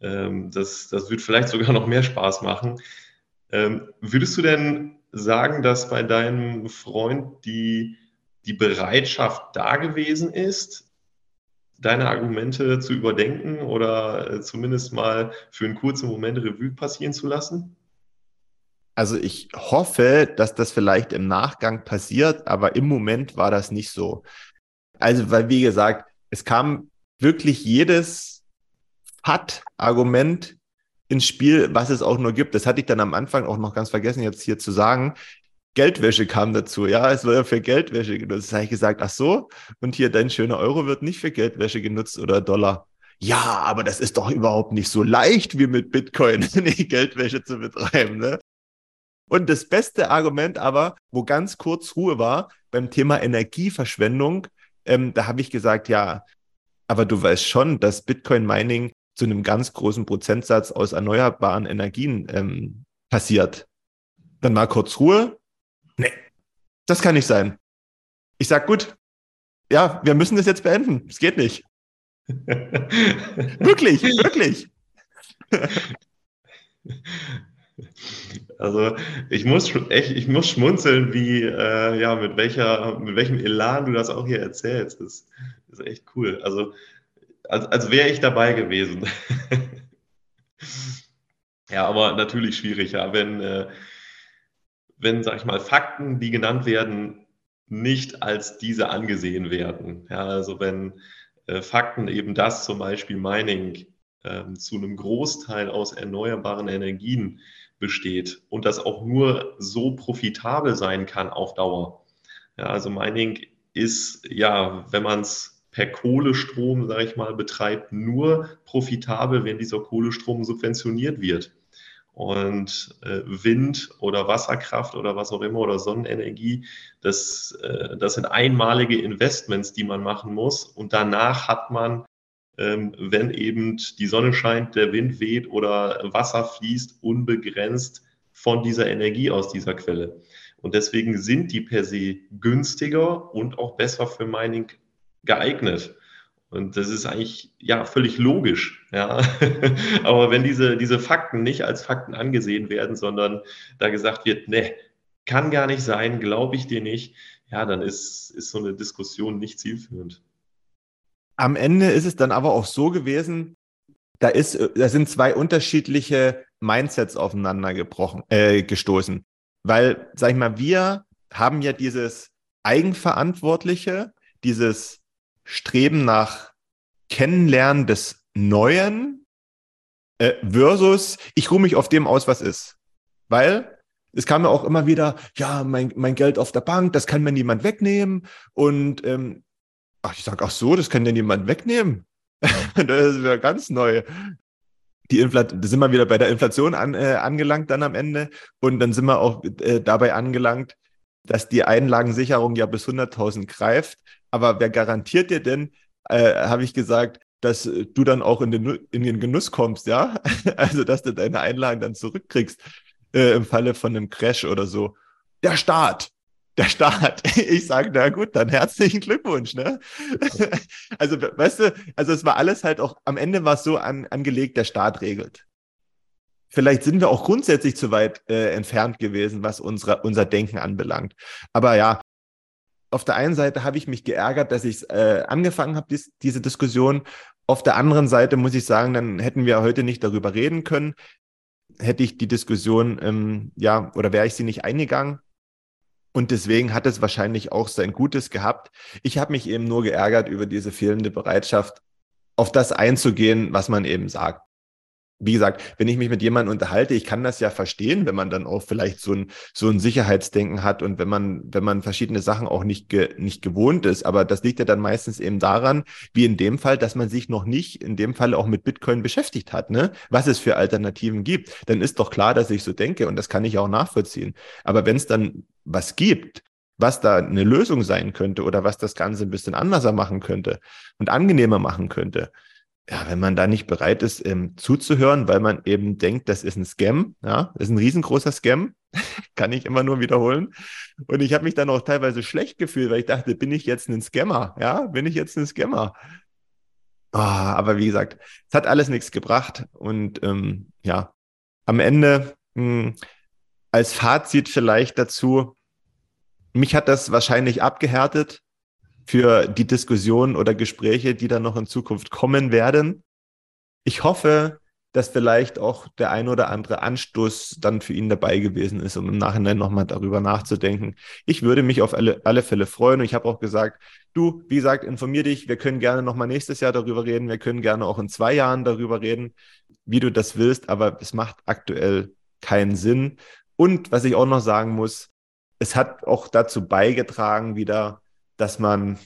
Ähm, das, das wird vielleicht sogar noch mehr Spaß machen. Ähm, würdest du denn sagen, dass bei deinem Freund die die Bereitschaft da gewesen ist, deine Argumente zu überdenken oder äh, zumindest mal für einen kurzen Moment Revue passieren zu lassen? Also ich hoffe, dass das vielleicht im Nachgang passiert, aber im Moment war das nicht so. Also, weil wie gesagt, es kam wirklich jedes Hat-Argument ins Spiel, was es auch nur gibt. Das hatte ich dann am Anfang auch noch ganz vergessen, jetzt hier zu sagen. Geldwäsche kam dazu. Ja, es wird ja für Geldwäsche genutzt. Das habe ich gesagt, ach so, und hier dein schöner Euro wird nicht für Geldwäsche genutzt oder Dollar. Ja, aber das ist doch überhaupt nicht so leicht wie mit Bitcoin, die Geldwäsche zu betreiben. Ne? Und das beste Argument aber, wo ganz kurz Ruhe war, beim Thema Energieverschwendung, ähm, da habe ich gesagt, ja, aber du weißt schon, dass Bitcoin Mining zu einem ganz großen Prozentsatz aus erneuerbaren Energien ähm, passiert. Dann mal kurz Ruhe. Nee, das kann nicht sein. Ich sag gut, ja, wir müssen das jetzt beenden. Es geht nicht. wirklich, wirklich. Also ich muss echt, ich muss schmunzeln, wie äh, ja mit welcher, mit welchem Elan du das auch hier erzählst. Das, das ist echt cool. Also als, als wäre ich dabei gewesen. ja, aber natürlich schwierig, ja, wenn, äh, wenn, sag ich mal, Fakten, die genannt werden, nicht als diese angesehen werden. Ja, also wenn äh, Fakten eben das zum Beispiel Mining äh, zu einem Großteil aus erneuerbaren Energien besteht und das auch nur so profitabel sein kann auf Dauer. Ja, also Mining ist ja, wenn man es per Kohlestrom, sage ich mal, betreibt, nur profitabel, wenn dieser Kohlestrom subventioniert wird. Und äh, Wind oder Wasserkraft oder was auch immer oder Sonnenenergie, das, äh, das sind einmalige Investments, die man machen muss. Und danach hat man, ähm, wenn eben die Sonne scheint, der Wind weht oder Wasser fließt, unbegrenzt von dieser Energie aus dieser Quelle. Und deswegen sind die per se günstiger und auch besser für Mining geeignet. Und das ist eigentlich ja völlig logisch. Ja. Aber wenn diese, diese Fakten nicht als Fakten angesehen werden, sondern da gesagt wird, ne, kann gar nicht sein, glaube ich dir nicht, ja, dann ist, ist so eine Diskussion nicht zielführend. Am Ende ist es dann aber auch so gewesen, da, ist, da sind zwei unterschiedliche Mindsets aufeinander gebrochen, äh, gestoßen. Weil, sag ich mal, wir haben ja dieses Eigenverantwortliche, dieses Streben nach Kennenlernen des Neuen äh, versus ich ruhe mich auf dem aus, was ist. Weil es kam ja auch immer wieder, ja, mein, mein Geld auf der Bank, das kann mir niemand wegnehmen. Und ähm, ach, ich sage, ach so, das kann dir niemand wegnehmen. das ist wieder ganz neu. Die da sind wir wieder bei der Inflation an, äh, angelangt dann am Ende. Und dann sind wir auch äh, dabei angelangt, dass die Einlagensicherung ja bis 100.000 greift. Aber wer garantiert dir denn, äh, habe ich gesagt, dass du dann auch in den, in den Genuss kommst, ja? Also, dass du deine Einlagen dann zurückkriegst äh, im Falle von einem Crash oder so. Der Staat. Der Staat. Ich sage, na gut, dann herzlichen Glückwunsch, ne? Also, weißt du, also es war alles halt auch, am Ende war es so an, angelegt, der Staat regelt vielleicht sind wir auch grundsätzlich zu weit äh, entfernt gewesen, was unsere, unser Denken anbelangt. Aber ja, auf der einen Seite habe ich mich geärgert, dass ich äh, angefangen habe, dies, diese Diskussion. Auf der anderen Seite muss ich sagen, dann hätten wir heute nicht darüber reden können. Hätte ich die Diskussion, ähm, ja, oder wäre ich sie nicht eingegangen. Und deswegen hat es wahrscheinlich auch sein Gutes gehabt. Ich habe mich eben nur geärgert über diese fehlende Bereitschaft, auf das einzugehen, was man eben sagt wie gesagt, wenn ich mich mit jemandem unterhalte, ich kann das ja verstehen, wenn man dann auch vielleicht so ein, so ein Sicherheitsdenken hat und wenn man, wenn man verschiedene Sachen auch nicht, ge, nicht gewohnt ist. Aber das liegt ja dann meistens eben daran, wie in dem Fall, dass man sich noch nicht in dem Fall auch mit Bitcoin beschäftigt hat, ne? Was es für Alternativen gibt. Dann ist doch klar, dass ich so denke und das kann ich auch nachvollziehen. Aber wenn es dann was gibt, was da eine Lösung sein könnte oder was das Ganze ein bisschen anders machen könnte und angenehmer machen könnte, ja, wenn man da nicht bereit ist, ähm, zuzuhören, weil man eben denkt, das ist ein Scam, ja, das ist ein riesengroßer Scam, kann ich immer nur wiederholen. Und ich habe mich dann auch teilweise schlecht gefühlt, weil ich dachte, bin ich jetzt ein Scammer? Ja, bin ich jetzt ein Scammer? Oh, aber wie gesagt, es hat alles nichts gebracht. Und ähm, ja, am Ende mh, hm, als Fazit vielleicht dazu, mich hat das wahrscheinlich abgehärtet, für die Diskussionen oder Gespräche, die dann noch in Zukunft kommen werden. Ich hoffe, dass vielleicht auch der ein oder andere Anstoß dann für ihn dabei gewesen ist, um im Nachhinein nochmal darüber nachzudenken. Ich würde mich auf alle, alle Fälle freuen und ich habe auch gesagt, du, wie gesagt, informier dich, wir können gerne nochmal nächstes Jahr darüber reden, wir können gerne auch in zwei Jahren darüber reden, wie du das willst, aber es macht aktuell keinen Sinn. Und was ich auch noch sagen muss, es hat auch dazu beigetragen, wieder dass man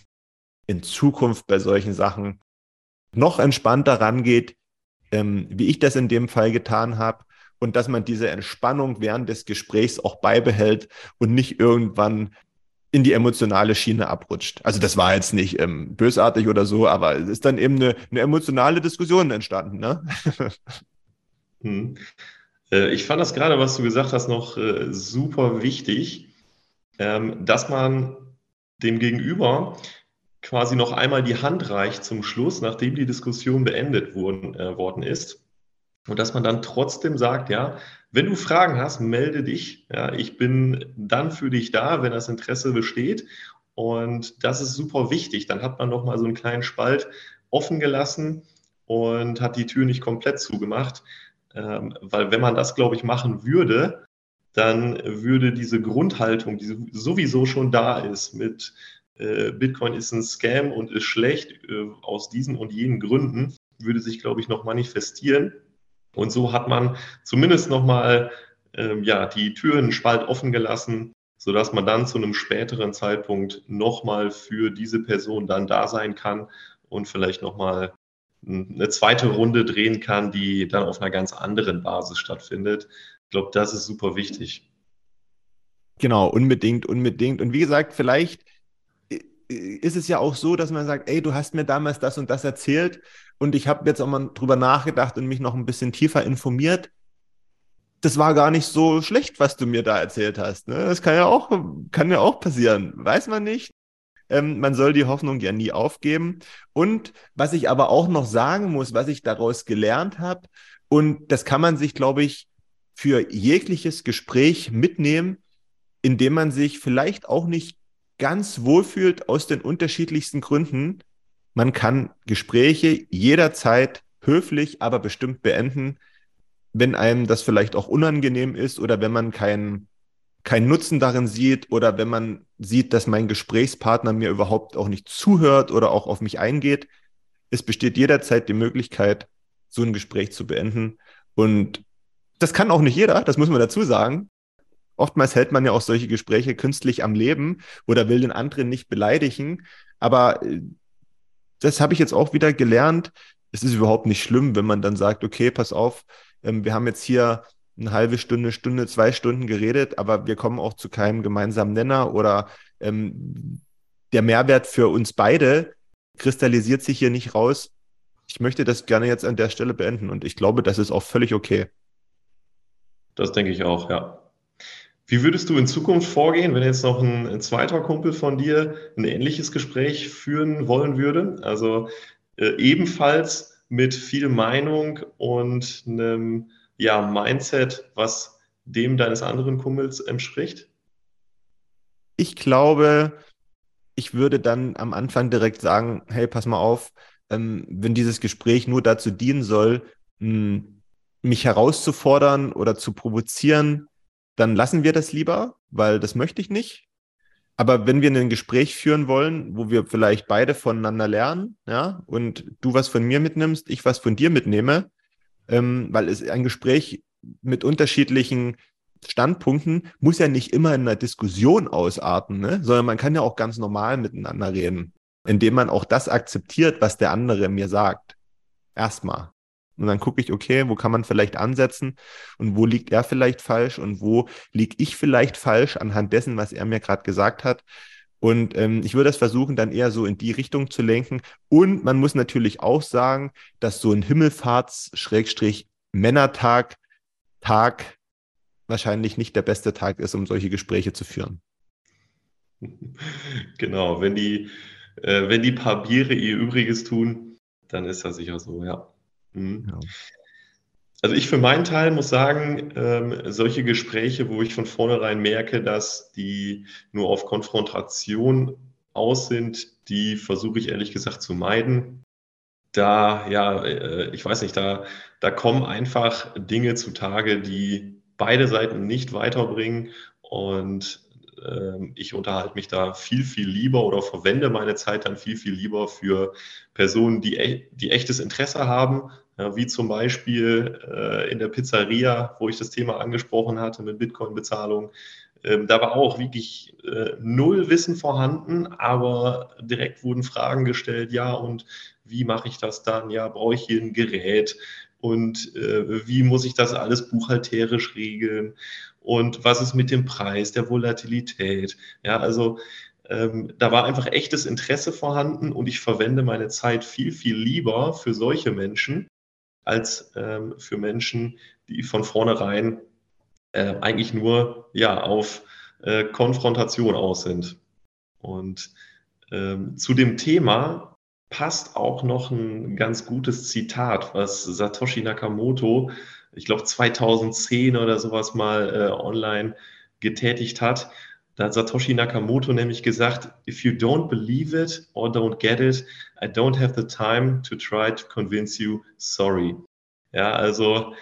in Zukunft bei solchen Sachen noch entspannter rangeht, ähm, wie ich das in dem Fall getan habe, und dass man diese Entspannung während des Gesprächs auch beibehält und nicht irgendwann in die emotionale Schiene abrutscht. Also das war jetzt nicht ähm, bösartig oder so, aber es ist dann eben eine, eine emotionale Diskussion entstanden. Ne? hm. äh, ich fand das gerade, was du gesagt hast, noch äh, super wichtig, ähm, dass man dem Gegenüber quasi noch einmal die Hand reicht zum Schluss, nachdem die Diskussion beendet wurden, äh, worden ist. Und dass man dann trotzdem sagt, ja, wenn du Fragen hast, melde dich. Ja, ich bin dann für dich da, wenn das Interesse besteht. Und das ist super wichtig. Dann hat man noch mal so einen kleinen Spalt offen gelassen und hat die Tür nicht komplett zugemacht. Ähm, weil wenn man das, glaube ich, machen würde, dann würde diese Grundhaltung, die sowieso schon da ist, mit äh, Bitcoin ist ein Scam und ist schlecht äh, aus diesen und jenen Gründen, würde sich, glaube ich, noch manifestieren. Und so hat man zumindest nochmal ähm, ja, die Türen Spalt offen gelassen, sodass man dann zu einem späteren Zeitpunkt nochmal für diese Person dann da sein kann und vielleicht nochmal eine zweite Runde drehen kann, die dann auf einer ganz anderen Basis stattfindet. Ich glaube, das ist super wichtig. Genau, unbedingt, unbedingt. Und wie gesagt, vielleicht ist es ja auch so, dass man sagt, ey, du hast mir damals das und das erzählt und ich habe jetzt auch mal drüber nachgedacht und mich noch ein bisschen tiefer informiert. Das war gar nicht so schlecht, was du mir da erzählt hast. Ne? Das kann ja auch, kann ja auch passieren. Weiß man nicht. Ähm, man soll die Hoffnung ja nie aufgeben. Und was ich aber auch noch sagen muss, was ich daraus gelernt habe, und das kann man sich, glaube ich, für jegliches Gespräch mitnehmen, indem man sich vielleicht auch nicht ganz wohlfühlt aus den unterschiedlichsten Gründen. Man kann Gespräche jederzeit höflich, aber bestimmt beenden, wenn einem das vielleicht auch unangenehm ist oder wenn man keinen keinen Nutzen darin sieht oder wenn man sieht, dass mein Gesprächspartner mir überhaupt auch nicht zuhört oder auch auf mich eingeht. Es besteht jederzeit die Möglichkeit, so ein Gespräch zu beenden. Und das kann auch nicht jeder, das muss man dazu sagen. Oftmals hält man ja auch solche Gespräche künstlich am Leben oder will den anderen nicht beleidigen. Aber äh, das habe ich jetzt auch wieder gelernt. Es ist überhaupt nicht schlimm, wenn man dann sagt, okay, pass auf, ähm, wir haben jetzt hier eine halbe Stunde, Stunde, zwei Stunden geredet, aber wir kommen auch zu keinem gemeinsamen Nenner oder ähm, der Mehrwert für uns beide kristallisiert sich hier nicht raus. Ich möchte das gerne jetzt an der Stelle beenden und ich glaube, das ist auch völlig okay. Das denke ich auch, ja. Wie würdest du in Zukunft vorgehen, wenn jetzt noch ein, ein, zweiter Kumpel von dir ein ähnliches Gespräch führen wollen würde? Also äh, ebenfalls mit viel Meinung und einem ja, Mindset, was dem deines anderen Kumpels entspricht? Ich glaube, ich würde dann am Anfang direkt sagen, hey, pass mal auf, ähm, wenn dieses Gespräch nur dazu dienen soll, mh, mich herauszufordern oder zu provozieren, dann lassen wir das lieber, weil das möchte ich nicht. Aber wenn wir ein Gespräch führen wollen, wo wir vielleicht beide voneinander lernen, ja, und du was von mir mitnimmst, ich was von dir mitnehme, ähm, weil es ein Gespräch mit unterschiedlichen Standpunkten muss ja nicht immer in einer Diskussion ausarten, ne? sondern man kann ja auch ganz normal miteinander reden, indem man auch das akzeptiert, was der andere mir sagt. Erstmal. Und dann gucke ich, okay, wo kann man vielleicht ansetzen und wo liegt er vielleicht falsch und wo liege ich vielleicht falsch anhand dessen, was er mir gerade gesagt hat. Und ähm, ich würde das versuchen, dann eher so in die Richtung zu lenken. Und man muss natürlich auch sagen, dass so ein Himmelfahrts-Männertag Tag wahrscheinlich nicht der beste Tag ist, um solche Gespräche zu führen. Genau, wenn die, äh, wenn die paar ihr Übriges tun, dann ist das sicher so, ja. Mhm. Ja. Also ich für meinen Teil muss sagen, ähm, solche Gespräche, wo ich von vornherein merke, dass die nur auf Konfrontation aus sind, die versuche ich ehrlich gesagt zu meiden. Da, ja, äh, ich weiß nicht, da, da kommen einfach Dinge zutage, die beide Seiten nicht weiterbringen. Und ähm, ich unterhalte mich da viel, viel lieber oder verwende meine Zeit dann viel, viel lieber für Personen, die, e-, die echtes Interesse haben, ja, wie zum Beispiel äh, in der Pizzeria, wo ich das Thema angesprochen hatte mit Bitcoin-Bezahlung. Ähm, da war auch wirklich äh, null Wissen vorhanden, aber direkt wurden Fragen gestellt, ja, und wie mache ich das dann? Ja, brauche ich hier ein Gerät? Und äh, wie muss ich das alles buchhalterisch regeln? und was ist mit dem Preis, der Volatilität. Ja, also ähm, da war einfach echtes Interesse vorhanden und ich verwende meine Zeit viel, viel lieber für solche Menschen als ähm, für Menschen, die von vornherein äh, eigentlich nur ja, auf äh, Konfrontation aus sind. Und ähm, zu dem Thema passt auch noch ein ganz gutes Zitat, was Satoshi Nakamoto, ich glaube 2010 oder sowas mal äh, online getätigt hat. Da hat Satoshi Nakamoto nämlich gesagt, if you don't believe it or don't get it, I don't have the time to try to convince you, sorry. Ja, also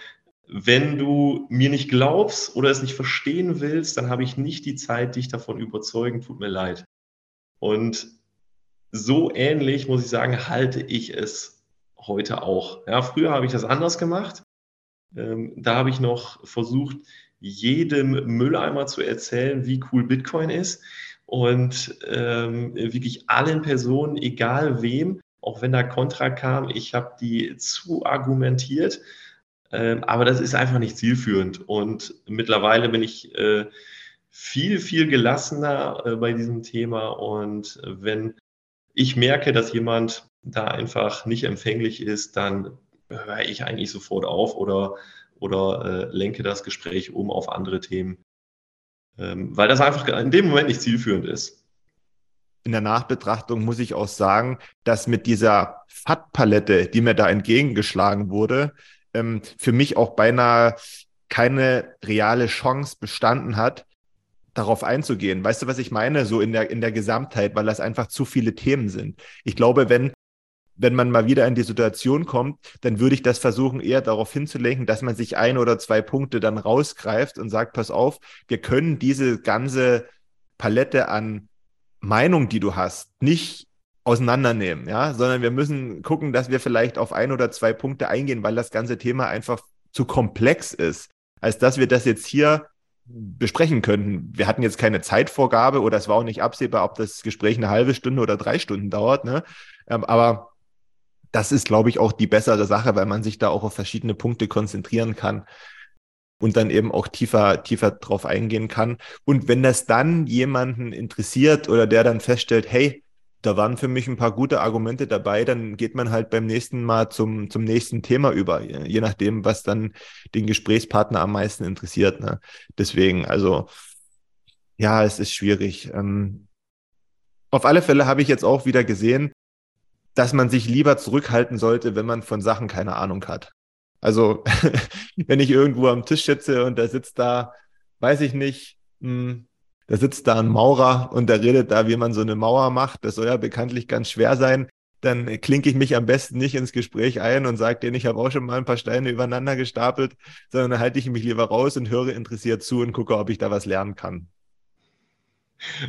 wenn du mir nicht glaubst oder es nicht verstehen willst, dann habe ich nicht die Zeit, dich davon überzeugen, tut mir leid. Und so ähnlich, muss ich sagen, halte ich es heute auch. Ja, früher habe ich das anders gemacht. Ähm, da habe ich noch versucht, jedem Mülleimer zu erzählen, wie cool Bitcoin ist und ähm, wirklich allen Personen, egal wem, auch wenn da Kontra kam, ich habe die zu argumentiert, ähm, aber das ist einfach nicht zielführend. Und mittlerweile bin ich äh, viel, viel gelassener äh, bei diesem Thema. Und wenn ich merke, dass jemand da einfach nicht empfänglich ist, dann höre ich eigentlich sofort auf oder oder äh, lenke das Gespräch um auf andere Themen, ähm, weil das einfach in dem Moment nicht zielführend ist. In der Nachbetrachtung muss ich auch sagen, dass mit dieser FAT-Palette, die mir da entgegengeschlagen wurde, ähm, für mich auch beinahe keine reale Chance bestanden hat, darauf einzugehen. Weißt du, was ich meine? So in der, in der Gesamtheit, weil das einfach zu viele Themen sind. Ich glaube, wenn wenn man mal wieder in die Situation kommt, dann würde ich das versuchen, eher darauf hinzulenken, dass man sich ein oder zwei Punkte dann rausgreift und sagt, pass auf, wir können diese ganze Palette an Meinung, die du hast, nicht auseinandernehmen, ja, sondern wir müssen gucken, dass wir vielleicht auf ein oder zwei Punkte eingehen, weil das ganze Thema einfach zu komplex ist, als dass wir das jetzt hier besprechen könnten. Wir hatten jetzt keine Zeitvorgabe oder es war auch nicht absehbar, ob das Gespräch eine halbe Stunde oder drei Stunden dauert, ne? Ähm, aber das ist, glaube ich, auch die bessere Sache, weil man sich da auch auf verschiedene Punkte konzentrieren kann und dann eben auch tiefer, tiefer drauf eingehen kann. Und wenn das dann jemanden interessiert oder der dann feststellt, hey, da waren für mich ein paar gute Argumente dabei, dann geht man halt beim nächsten Mal zum, zum nächsten Thema über, je nachdem, was dann den Gesprächspartner am meisten interessiert. Ne? Deswegen, also ja, es ist schwierig. Ähm, auf alle Fälle habe ich jetzt auch wieder gesehen, dass man sich lieber zurückhalten sollte, wenn man von Sachen keine Ahnung hat. Also, wenn ich irgendwo am Tisch sitze und da sitzt da, weiß ich nicht, mh, hm, da sitzt da ein Maurer und der redet da, wie man so eine Mauer macht. Das soll ja bekanntlich ganz schwer sein. Dann klinke ich mich am besten nicht ins Gespräch ein und sage denen, ich habe auch schon mal ein paar Steine übereinander gestapelt, sondern dann halte ich mich lieber raus und höre interessiert zu und gucke, ob ich da was lernen kann.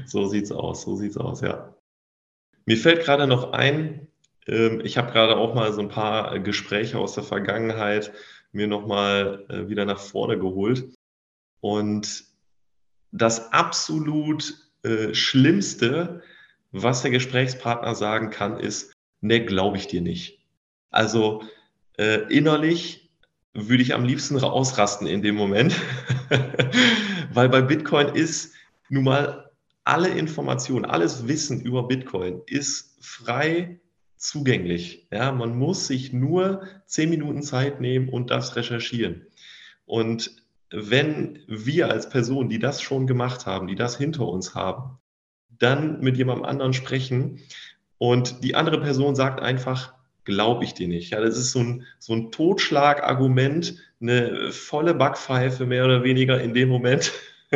So sieht's aus, so sieht's aus, ja. Mir fällt gerade noch ein, ich habe gerade auch mal so ein paar Gespräche aus der Vergangenheit mir nochmal äh, wieder nach vorne geholt. Und das absolut äh, Schlimmste, was der Gesprächspartner sagen kann, ist, ne, glaube ich dir nicht. Also äh, innerlich würde ich am liebsten ausrasten in dem Moment, weil bei Bitcoin ist nun mal alle Informationen, alles Wissen über Bitcoin ist frei zugänglich. Ja, man muss sich nur zehn Minuten Zeit nehmen und das recherchieren. Und wenn wir als Person, die das schon gemacht haben, die das hinter uns haben, dann mit jemandem anderen sprechen und die andere Person sagt einfach, glaube ich dir nicht. Ja, das ist so ein, so ein Totschlagargument, eine volle Backpfeife mehr oder weniger in dem Moment,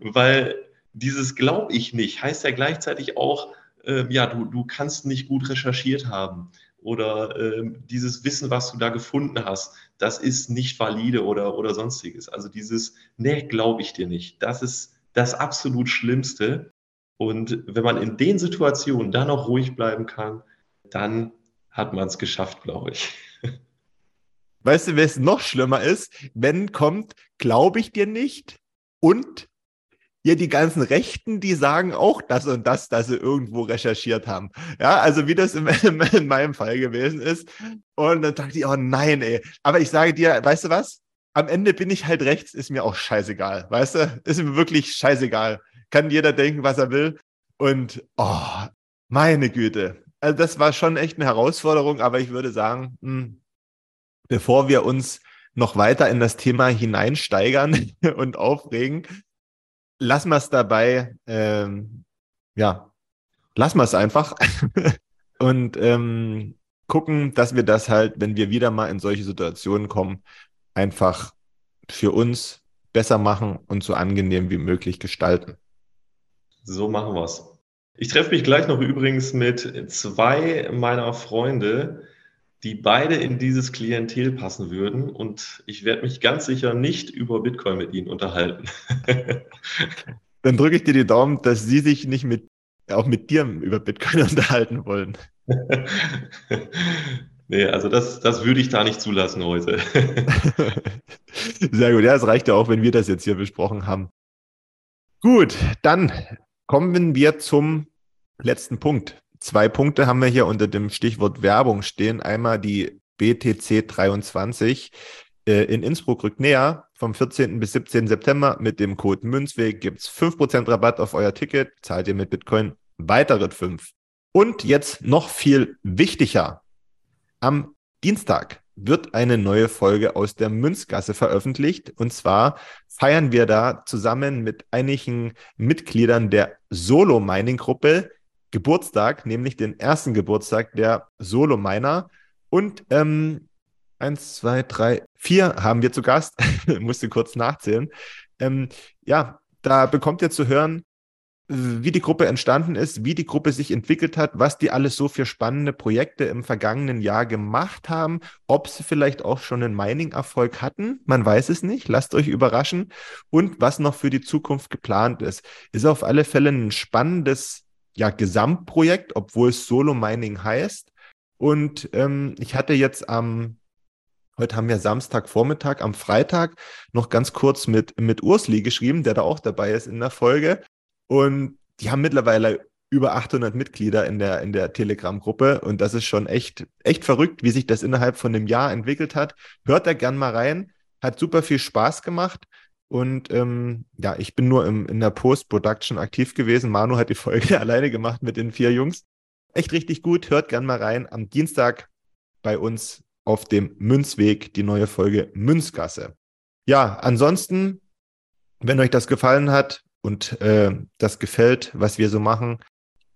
weil dieses glaube ich nicht heißt ja gleichzeitig auch, äh, ja, du, du kannst nicht gut recherchiert haben oder äh, dieses Wissen, was du da gefunden hast, das ist nicht valide oder, oder sonstiges. Also dieses, nee, glaube ich dir nicht, das ist das absolut Schlimmste. Und wenn man in den Situationen dann noch ruhig bleiben kann, dann hat man es geschafft, glaube ich. Weißt du, wer es noch schlimmer ist? Wenn kommt, glaube ich dir nicht und hier die ganzen Rechten, die sagen auch das und das, dass sie irgendwo recherchiert haben. Ja, also wie das in, in meinem Fall gewesen ist. Und dann dachte ich, oh nein, ey. Aber ich sage dir, weißt du was? am Ende bin ich halt rechts, ist mir auch scheißegal. Weißt du? Ist mir wirklich scheißegal. Kann jeder denken, was er will. Und, oh, meine Güte. Also, das war schon echt eine Herausforderung, aber ich würde sagen, mh, hm, bevor wir uns noch weiter in das Thema hineinsteigern und aufregen, lassen wir es dabei, ähm, ja, lassen wir es einfach und ähm, gucken, dass wir das halt, wenn wir wieder mal in solche Situationen kommen, einfach für uns besser machen und so angenehm wie möglich gestalten. So machen wir es. Ich treffe mich gleich noch übrigens mit zwei meiner Freunde, die beide in dieses Klientel passen würden. Und ich werde mich ganz sicher nicht über Bitcoin mit ihnen unterhalten. Dann drücke ich dir die Daumen, dass sie sich nicht mit, auch mit dir über Bitcoin unterhalten wollen. nee, also das, das würde ich da nicht zulassen heute. Sehr gut. Ja, es reicht ja auch, wenn wir das jetzt hier besprochen haben. Gut, dann kommen wir zum letzten Punkt. Zwei Punkte haben wir hier unter dem Stichwort Werbung stehen. Einmal die BTC 23 äh, in Innsbruck rückt näher. Vom 14. bis 17. September mit dem Code Münzweg gibt es 5% Rabatt auf euer Ticket. Zahlt ihr mit Bitcoin weitere 5. Und jetzt noch viel wichtiger. Am Dienstag wird eine neue Folge aus der Münzgasse veröffentlicht. Und zwar feiern wir da zusammen mit einigen Mitgliedern der Solo-Mining-Gruppe Geburtstag, nämlich den ersten Geburtstag der Solo-Miner. Und ähm, eins, zwei, drei, vier haben wir zu Gast. Musste kurz nachzählen. Ähm, ja, da bekommt ihr zu hören, wie die Gruppe entstanden ist, wie die Gruppe sich entwickelt hat, was die alles so für spannende Projekte im vergangenen Jahr gemacht haben, ob sie vielleicht auch schon einen Mining-Erfolg hatten, man weiß es nicht, lasst euch überraschen und was noch für die Zukunft geplant ist. Ist auf alle Fälle ein spannendes ja, Gesamtprojekt, obwohl es Solo Mining heißt. Und ähm, ich hatte jetzt am, heute haben wir Samstagvormittag, am Freitag noch ganz kurz mit, mit Ursli geschrieben, der da auch dabei ist in der Folge. Und die haben mittlerweile über 800 Mitglieder in der, in der Telegram-Gruppe. Und das ist schon echt, echt verrückt, wie sich das innerhalb von einem Jahr entwickelt hat. Hört da gern mal rein. Hat super viel Spaß gemacht. Und ähm, ja, ich bin nur im, in der Post-Production aktiv gewesen. Manu hat die Folge alleine gemacht mit den vier Jungs. Echt richtig gut. Hört gern mal rein. Am Dienstag bei uns auf dem Münzweg die neue Folge Münzgasse. Ja, ansonsten, wenn euch das gefallen hat und äh, das gefällt, was wir so machen,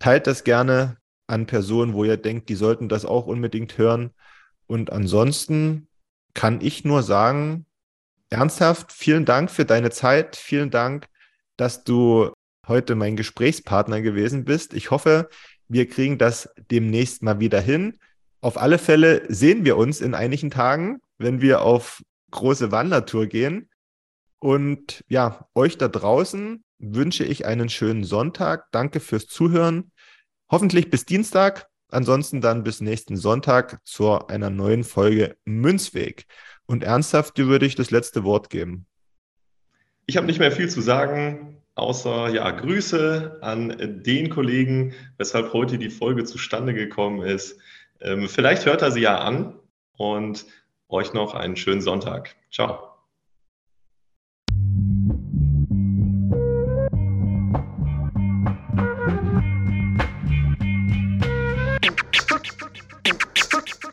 teilt das gerne an Personen, wo ihr denkt, die sollten das auch unbedingt hören. Und ansonsten kann ich nur sagen, ernsthaft, vielen Dank für deine Zeit. Vielen Dank, dass du heute mein Gesprächspartner gewesen bist. Ich hoffe, wir kriegen das demnächst mal wieder hin. Auf alle Fälle sehen wir uns in einigen Tagen, wenn wir auf große Wandertour gehen. Und ja, euch da draußen wünsche ich einen schönen Sonntag. Danke fürs Zuhören. Hoffentlich bis Dienstag. Ansonsten dann bis nächsten Sonntag zu einer neuen Folge Münzweg. Und ernsthaft, dir würde ich das letzte Wort geben. Ich habe nicht mehr viel zu sagen, außer ja, Grüße an den Kollegen, weshalb heute die Folge zustande gekommen ist. Ähm, vielleicht hört er sie ja an und euch noch einen schönen Sonntag. Ciao.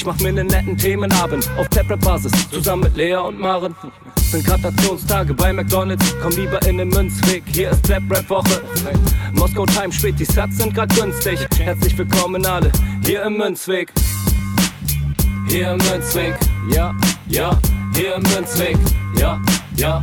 Ich mach mir einen netten Themenabend auf Taprap-Basis, zusammen mit Lea und Maren. Sind Gratationstage bei McDonalds, komm lieber in den Münzweg, hier ist Trap-Rap-Woche. Moskau Time spät, die Sats sind grad günstig. Herzlich willkommen alle, hier im Münzweg. Hier im Münzweg, ja, ja, hier im Münzweg, ja, ja,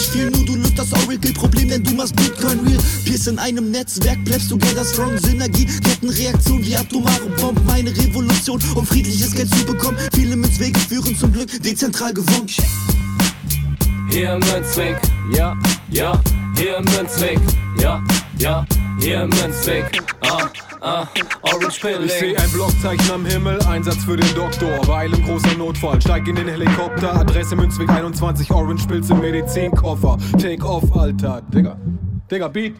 viel. Nur du löst das Oracle-Problem, denn du machst Bitcoin real. Pierce in einem Netzwerk, bleibst du together strong. Synergie, Kettenreaktion wie atomare Bomben. Meine Revolution, um friedliches Geld zu bekommen. Viele Münzwege führen zum Glück dezentral gewonnen. Hier Münzweg, ja, ja, hier im Münzweg, ja, ja, hier im Münzweg, ah, ah, Orange Pilling. Ich seh ein Blockzeichen am Himmel, Einsatz für den Doktor. Weil im großer Notfall, steig in den Helikopter. Adresse Münzweg 21, Orange Pilz im Medizinkoffer. Take off, Alter. Digga, Digga, Beat.